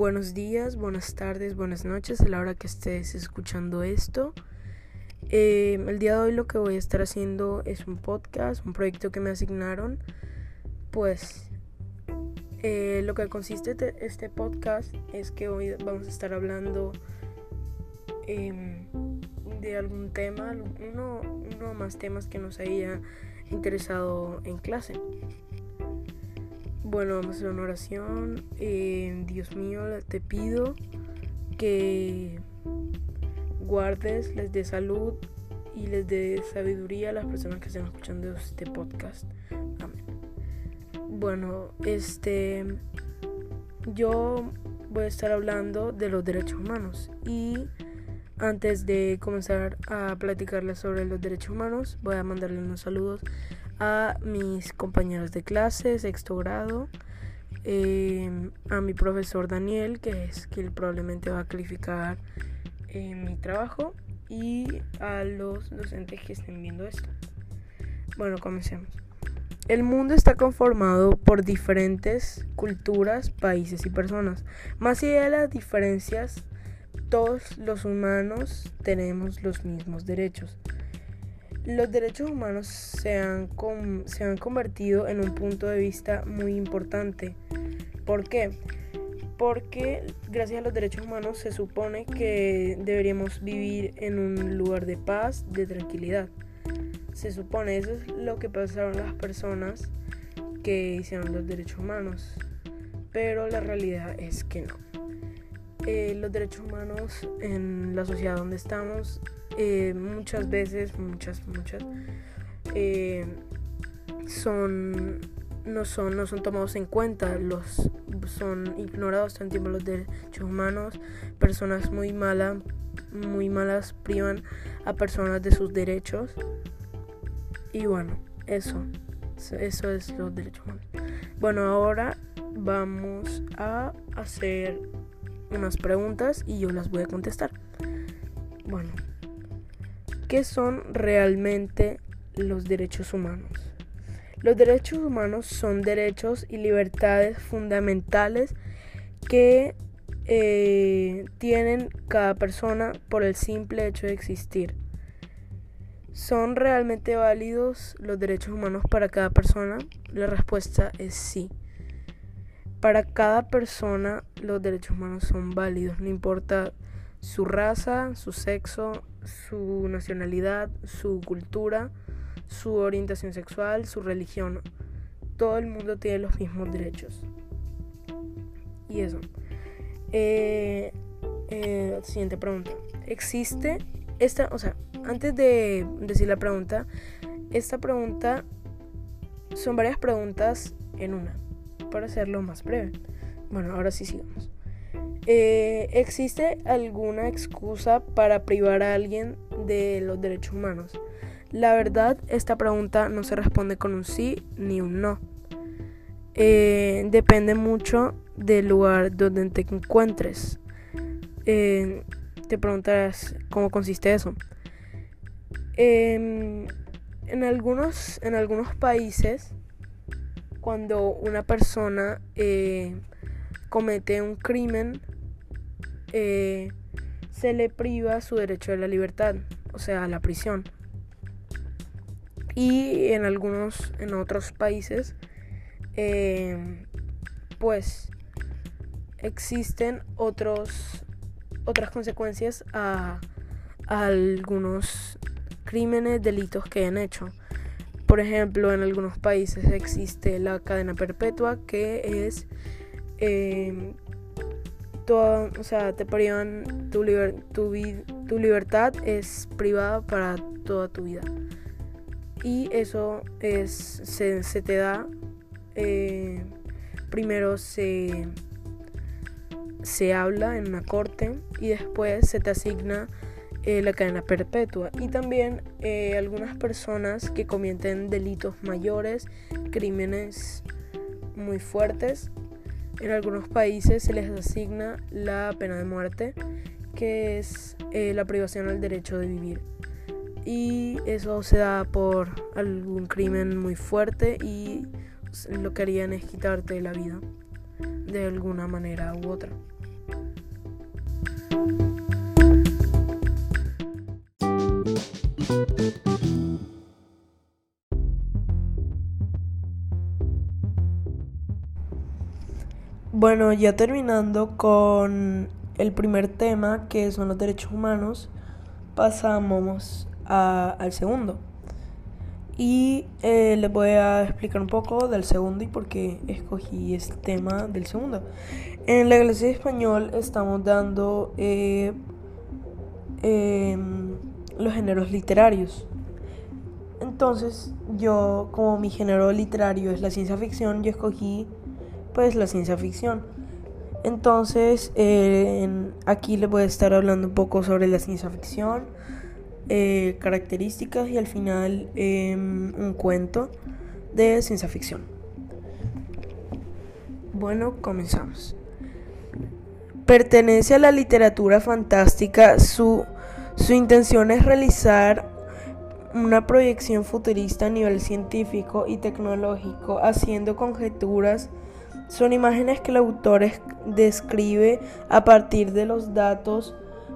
Buenos días, buenas tardes, buenas noches a la hora que estés escuchando esto. Eh, el día de hoy lo que voy a estar haciendo es un podcast, un proyecto que me asignaron. Pues eh, lo que consiste este podcast es que hoy vamos a estar hablando em, de algún tema, uno, uno más temas que nos haya interesado en clase. Bueno, vamos a hacer una oración. Eh, Dios mío, te pido que guardes, les dé salud y les dé sabiduría a las personas que estén escuchando este podcast. Amén. Bueno, este yo voy a estar hablando de los derechos humanos y antes de comenzar a platicarles sobre los derechos humanos, voy a mandarle unos saludos a mis compañeros de clase, sexto grado, em, a mi profesor Daniel, que es quien probablemente va a calificar en mi trabajo, y a los docentes que estén viendo esto. Bueno, comencemos. El mundo está conformado por diferentes culturas, países y personas. Más allá de las diferencias, todos los humanos tenemos los mismos derechos. Los derechos humanos se han, se han convertido en un punto de vista muy importante. ¿Por qué? Porque gracias a los derechos humanos se supone que deberíamos vivir en un lugar de paz, de tranquilidad. Se supone, eso es lo que pasaron las personas que hicieron los derechos humanos. Pero la realidad es que no. Eh, los derechos humanos en la sociedad donde estamos eh, muchas veces, muchas, muchas, eh, son, no, son, no son tomados en cuenta, los, son ignorados tiempo los derechos humanos, personas muy malas, muy malas privan a personas de sus derechos. Y bueno, eso, eso es los derechos humanos. Bueno, ahora vamos a hacer unas preguntas y yo las voy a contestar. Bueno, ¿Qué son realmente los derechos humanos? Los derechos humanos son derechos y libertades fundamentales que eh, tienen cada persona por el simple hecho de existir. ¿Son realmente válidos los derechos humanos para cada persona? La respuesta es sí. Para cada persona los derechos humanos son válidos, no importa su raza, su sexo, su nacionalidad, su cultura, su orientación sexual, su religión. Todo el mundo tiene los mismos derechos. Y eso. Eh, eh, siguiente pregunta. ¿Existe esta, o sea, antes de decir la pregunta, esta pregunta son varias preguntas en una, para hacerlo más breve. Bueno, ahora sí sigamos. Eh, ¿Existe alguna excusa para privar a alguien de los derechos humanos? La verdad, esta pregunta no se responde con un sí ni un no. Eh, depende mucho del lugar donde te encuentres. Eh, te preguntarás cómo consiste eso. Em, en, algunos, en algunos países, cuando una persona comete un crimen, eh, se le priva su derecho a la libertad, o sea, a la prisión. Y en algunos, en otros países, eh, pues existen otros, otras consecuencias a, algunos crímenes, delitos que han hecho. Por ejemplo, en algunos países existe la cadena perpetua, que es eh, o sea, te privan tu, tu, libertad es privada para toda tu vida. Y eso es, se, te da, eh, primero se, se habla en una corte y después se te asigna eh, la cadena perpetua. Y también eh, algunas personas que cometen delitos mayores, crímenes muy fuertes, en algunos países se les asigna la pena de muerte, que es eh, la privación del derecho de vivir. Y eso se da por algún crimen muy fuerte y lo que harían es quitarte la vida de alguna manera u otra. Bueno, ya terminando con el primer tema, que son los derechos humanos, pasamos al segundo. Y eh, les voy a explicar un poco del segundo y por qué escogí este tema del segundo. En la iglesia de español estamos dando eh, em, los géneros literarios. Entonces, yo, como mi género literario es la ciencia ficción, yo escogí pues la ciencia ficción. Entonces, eh, aquí les voy a estar hablando un poco sobre la ciencia ficción, eh, características y al final em, un cuento de ciencia ficción. Bueno, comenzamos. Pertenece a la literatura fantástica. Su, su intención es realizar una proyección futurista a nivel científico y tecnológico, haciendo conjeturas son imágenes que el autor describe a partir de los datos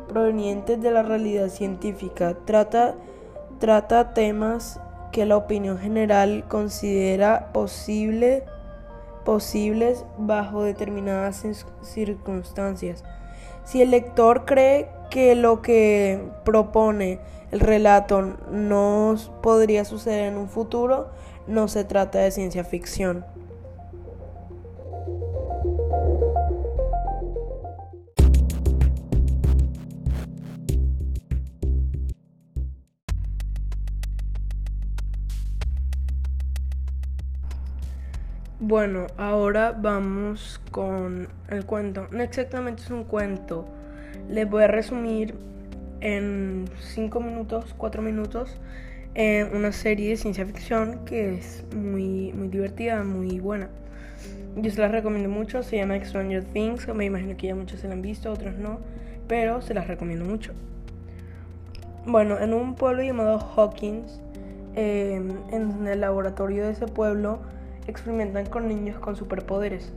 provenientes de la realidad científica. Trata, trata temas que la opinión general considera posible, posibles bajo determinadas circunstancias. Si el lector cree que lo que propone el relato no podría suceder en un futuro, no se trata de ciencia ficción. Bueno, ahora vamos con el cuento. No exactamente es un cuento. Les voy a resumir en 5 minutos, 4 minutos, en una serie de ciencia ficción que es muy, muy divertida, muy buena. Yo se las recomiendo mucho, se llama Stranger Things, me imagino que ya muchos se la han visto, otros no, pero se las recomiendo mucho. Bueno, en un pueblo llamado Hawkins, eh, en el laboratorio de ese pueblo, experimentan con niños con superpoderes.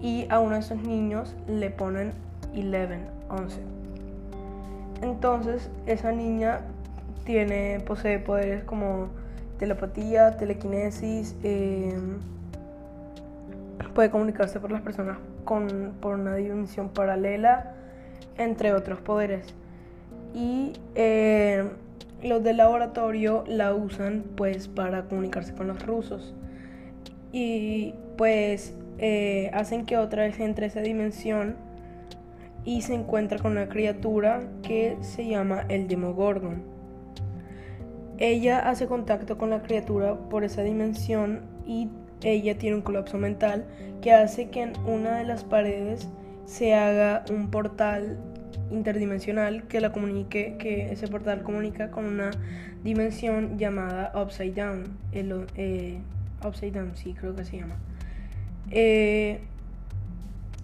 Y a uno de esos niños le ponen 11, 11. Entonces, esa niña tiene, posee poderes como telepatía, telequinesis, em, puede comunicarse por las personas con, por una dimensión paralela, entre otros poderes. Y em, los del laboratorio la usan pues para comunicarse con los rusos y pues eh, hacen que otra vez entre esa dimensión y se encuentra con una criatura que se llama el Demogorgon. Ella hace contacto con la criatura por esa dimensión y ella tiene un colapso mental que hace que en una de las paredes se haga un portal interdimensional que la comunique, que ese portal comunica con una dimensión llamada Upside Down, eh, Upside Down, sí, creo que se llama. Eh,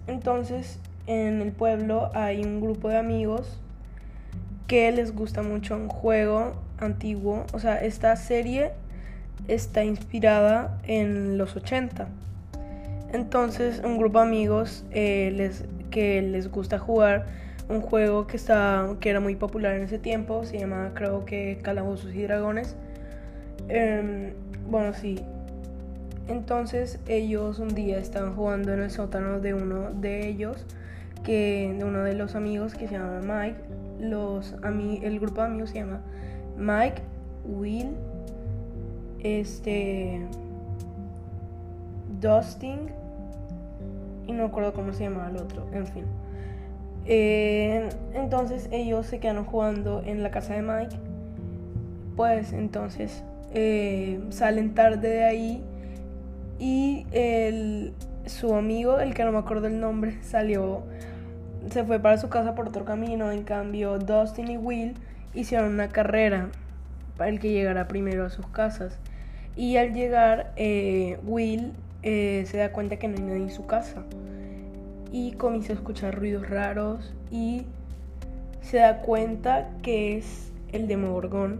entonces, en el pueblo hay un grupo de amigos que les gusta mucho un juego antiguo. O sea, esta serie está inspirada en los 80. Entonces, un grupo de amigos eh, les, que les gusta jugar un juego que, está, que era muy popular en ese tiempo, se llama creo que Calabozos y Dragones. Em, bueno, sí, entonces ellos un día estaban jugando en el sótano de uno de ellos, que de uno de los amigos que se llama Mike. Los el grupo de amigos se llama Mike, Will, este, Dustin y no recuerdo cómo se llamaba el otro, en fin. Eh, entonces ellos se quedaron jugando en la casa de Mike. Pues entonces eh, salen tarde de ahí y el, su amigo, el que no me acuerdo el nombre, salió, se fue para su casa por otro camino. En cambio, Dustin y Will hicieron una carrera para el que llegara primero a sus casas. Y al llegar, eh, Will eh, se da cuenta que no hay nadie en su casa. Y comienza a escuchar ruidos raros y se da cuenta que es el Demogorgon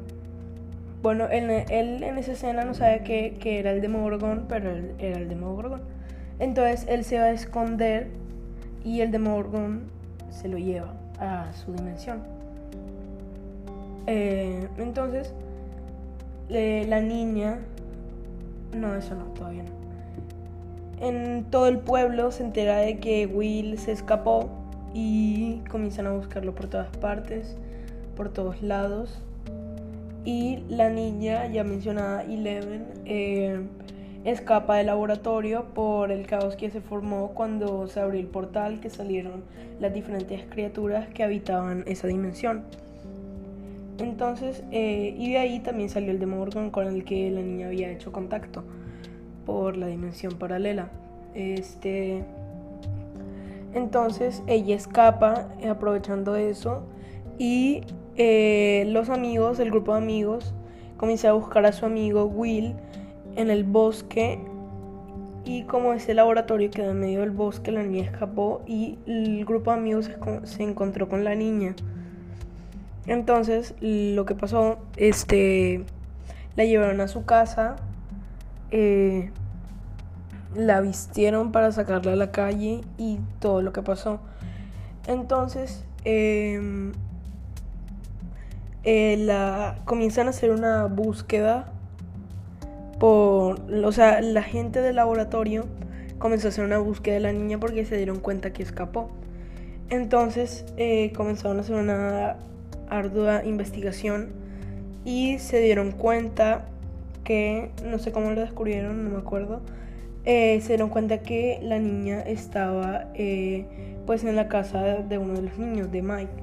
bueno, él, en esa escena no sabe que, era el Demogorgon, pero él era el Demogorgon. Entonces él se va a esconder y el Demogorgon se lo lleva a su dimensión. Eh, entonces, la niña... No, eso no, todavía no. En todo el pueblo se entera de que Will se escapó y comienzan a buscarlo por todas partes, por todos lados. Y la niña, ya mencionada Eleven, eh, escapa del laboratorio por el caos que se formó cuando se abrió el portal que salieron las diferentes criaturas que habitaban esa dimensión. Entonces, eh, y de ahí también salió el Demogorgon con el que la niña había hecho contacto por la dimensión paralela. Este, entonces ella escapa eh, aprovechando eso y eh, los amigos, el grupo de amigos, comienza a buscar a su amigo Will en el bosque y como ese laboratorio quedó en medio del bosque, la niña escapó y el grupo de amigos se encontró con la niña. Entonces, lo que pasó, este, la llevaron a su casa, eh, la vistieron para sacarla a la calle y todo lo que pasó. Entonces, em, eh, la, comienzan a hacer una búsqueda por, o sea, la gente del laboratorio comenzó a hacer una búsqueda de la niña porque se dieron cuenta que escapó. Entonces eh, comenzaron a hacer una ardua investigación y se dieron cuenta que, no sé cómo lo descubrieron, no me acuerdo, eh, se dieron cuenta que la niña estaba pues en la casa de uno de los niños, de Mike.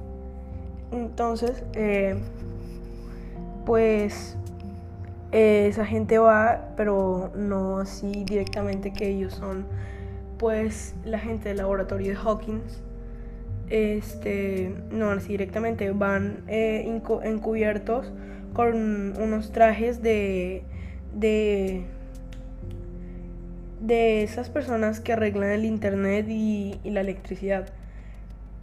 Entonces, eh, pues esa gente va, pero no así directamente que ellos son pues la gente del laboratorio de Hawkins este, no así directamente, van eh, encubiertos con unos trajes de, de, de esas personas que arreglan el internet y, la electricidad.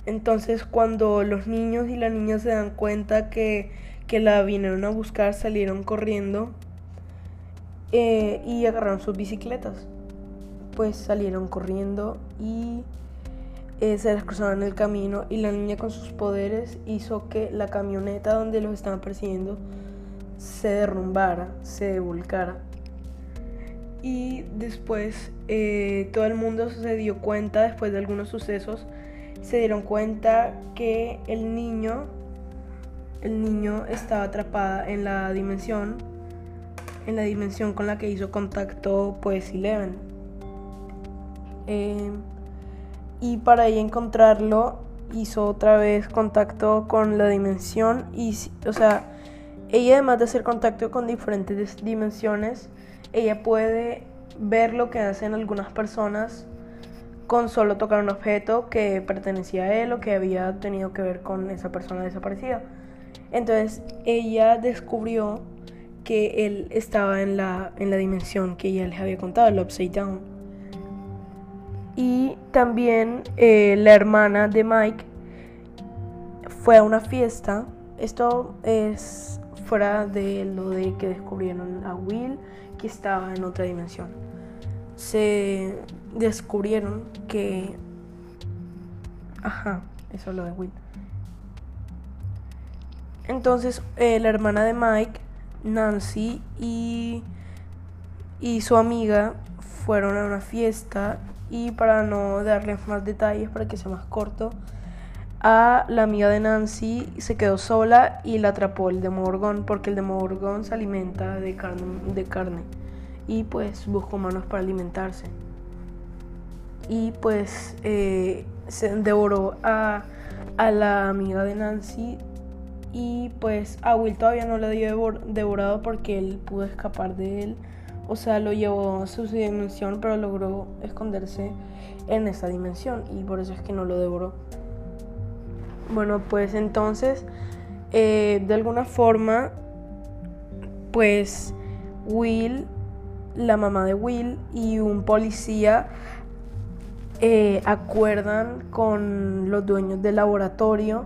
Entonces cuando los niños y las niñas se dan cuenta que, que la vinieron a buscar, salieron corriendo eh, y agarraron sus bicicletas. Pues salieron corriendo y eh, se les cruzaron el camino y la niña con sus poderes hizo que la camioneta donde los estaban persiguiendo se derrumbara, se volcara. Y después eh, todo el mundo se dio cuenta, después de algunos sucesos, se dieron cuenta que el niño, el niño estaba atrapada en la dimensión, en la dimensión con la que hizo contacto pues Eleven. Eh, y para ella encontrarlo hizo otra vez contacto con la dimensión y o sea ella además de hacer contacto con diferentes dimensiones ella puede ver lo que hacen algunas personas con solo tocar un objeto que pertenecía a él o que había tenido que ver con esa persona desaparecida entonces ella descubrió que él estaba en la, en la dimensión que ella les había contado, el Upside Down. Y también eh, la hermana de Mike fue a una fiesta. Esto es fuera de lo de que descubrieron a Will, que estaba en otra dimensión. Se descubrieron que... Ajá, eso es lo de Will. Entonces, eh, la hermana de Mike, Nancy y, y su amiga fueron a una fiesta y para no darles más detalles, para que sea más corto, a la amiga de Nancy se quedó sola y la atrapó el Demogorgon porque el Demogorgon se alimenta de carne, de carne y pues busca humanos para alimentarse. Y pues eh, se devoró a, a la amiga de Nancy y pues a Will todavía no le dio devorado porque él pudo escapar de él o sea, lo llevó a su dimensión, pero logró esconderse en esa dimensión y por eso es que no lo devoró. Bueno, pues entonces, eh, de alguna forma, pues Will, la mamá de Will y un policía eh, acuerdan con los dueños del laboratorio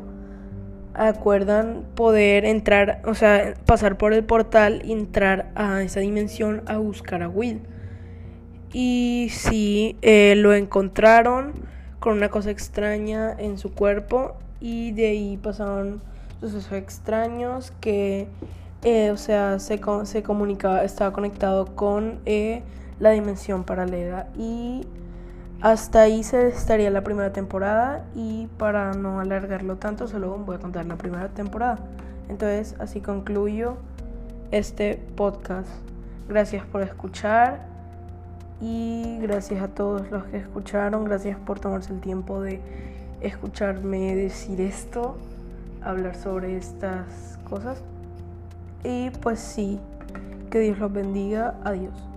acuerdan poder entrar, o sea, pasar por el portal y entrar a esa dimensión a buscar a Will. Y sí, eh, lo encontraron con una cosa extraña en su cuerpo y de ahí pasaron sucesos extraños que, eh, o sea, se, se comunicaba, estaba conectado con la dimensión paralela y hasta ahí se estaría la primera temporada y para no alargarlo tanto solo voy a contar la primera temporada. Entonces así concluyo este podcast. Gracias por escuchar y gracias a todos los que escucharon. Gracias por tomarse el tiempo de escucharme decir esto, hablar sobre estas cosas. Y pues sí, que Dios los bendiga. Adiós.